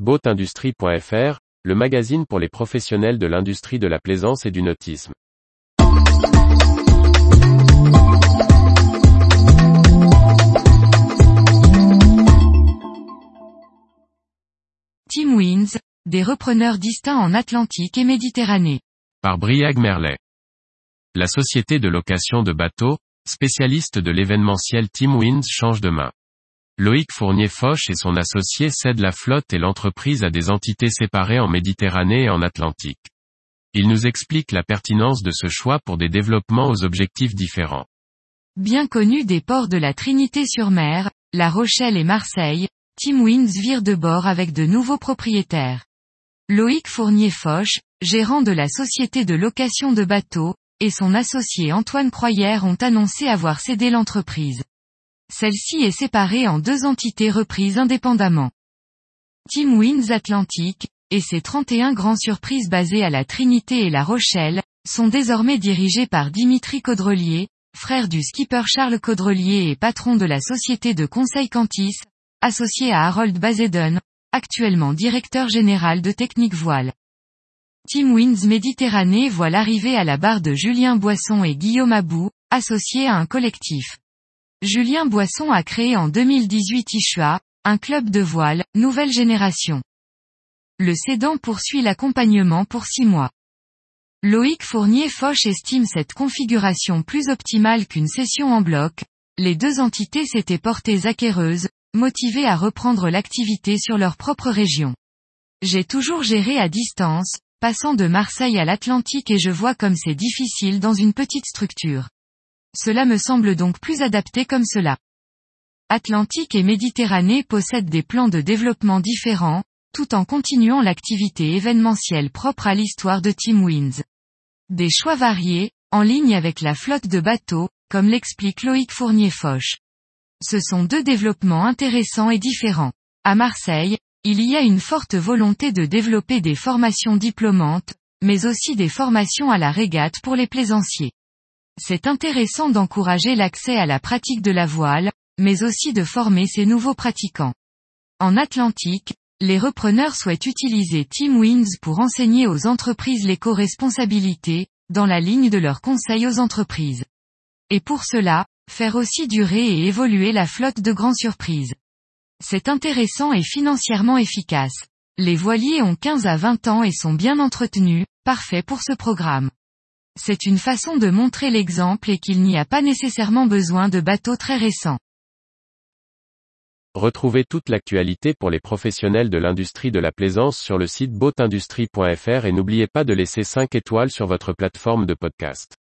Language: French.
Boatindustrie.fr, le magazine pour les professionnels de l'industrie de la plaisance et du nautisme. Team Winds, des repreneurs distincts en Atlantique et Méditerranée. Par Briag Merlet. La société de location de bateaux, spécialiste de l'événementiel Team Winds change de main. Loïc Fournier-Foch et son associé cèdent la flotte et l'entreprise à des entités séparées en Méditerranée et en Atlantique. Il nous explique la pertinence de ce choix pour des développements aux objectifs différents. Bien connu des ports de la Trinité-sur-Mer, La Rochelle et Marseille, Team Winds vire de bord avec de nouveaux propriétaires. Loïc Fournier-Foch, gérant de la société de location de bateaux, et son associé Antoine Croyère ont annoncé avoir cédé l'entreprise. Celle-ci est séparée en deux entités reprises indépendamment. Team Winds Atlantique, et ses 31 grands surprises basées à la Trinité et La Rochelle, sont désormais dirigés par Dimitri Caudrelier, frère du skipper Charles Caudrelier et patron de la société de conseil Cantis, associé à Harold Bazeden, actuellement directeur général de Technique Voile. Team Winds Méditerranée voit l'arrivée à la barre de Julien Boisson et Guillaume Abou, associés à un collectif. Julien Boisson a créé en 2018 Ishua, un club de voile, nouvelle génération. Le cédant poursuit l'accompagnement pour six mois. Loïc Fournier-Foch estime cette configuration plus optimale qu'une session en bloc. Les deux entités s'étaient portées acquéreuses, motivées à reprendre l'activité sur leur propre région. J'ai toujours géré à distance, passant de Marseille à l'Atlantique et je vois comme c'est difficile dans une petite structure. Cela me semble donc plus adapté comme cela. Atlantique et Méditerranée possèdent des plans de développement différents, tout en continuant l'activité événementielle propre à l'histoire de Team Winds. Des choix variés, en ligne avec la flotte de bateaux, comme l'explique Loïc Fournier-Foch. Ce sont deux développements intéressants et différents. À Marseille, il y a une forte volonté de développer des formations diplômantes, mais aussi des formations à la régate pour les plaisanciers. C'est intéressant d'encourager l'accès à la pratique de la voile, mais aussi de former ces nouveaux pratiquants. En Atlantique, les repreneurs souhaitent utiliser Team Winds pour enseigner aux entreprises l'éco-responsabilité, dans la ligne de leurs conseils aux entreprises. Et pour cela, faire aussi durer et évoluer la flotte de grands surprises. C'est intéressant et financièrement efficace. Les voiliers ont 15 à 20 ans et sont bien entretenus, parfait pour ce programme. C'est une façon de montrer l'exemple et qu'il n'y a pas nécessairement besoin de bateaux très récents. Retrouvez toute l'actualité pour les professionnels de l'industrie de la plaisance sur le site boatindustrie.fr et n'oubliez pas de laisser 5 étoiles sur votre plateforme de podcast.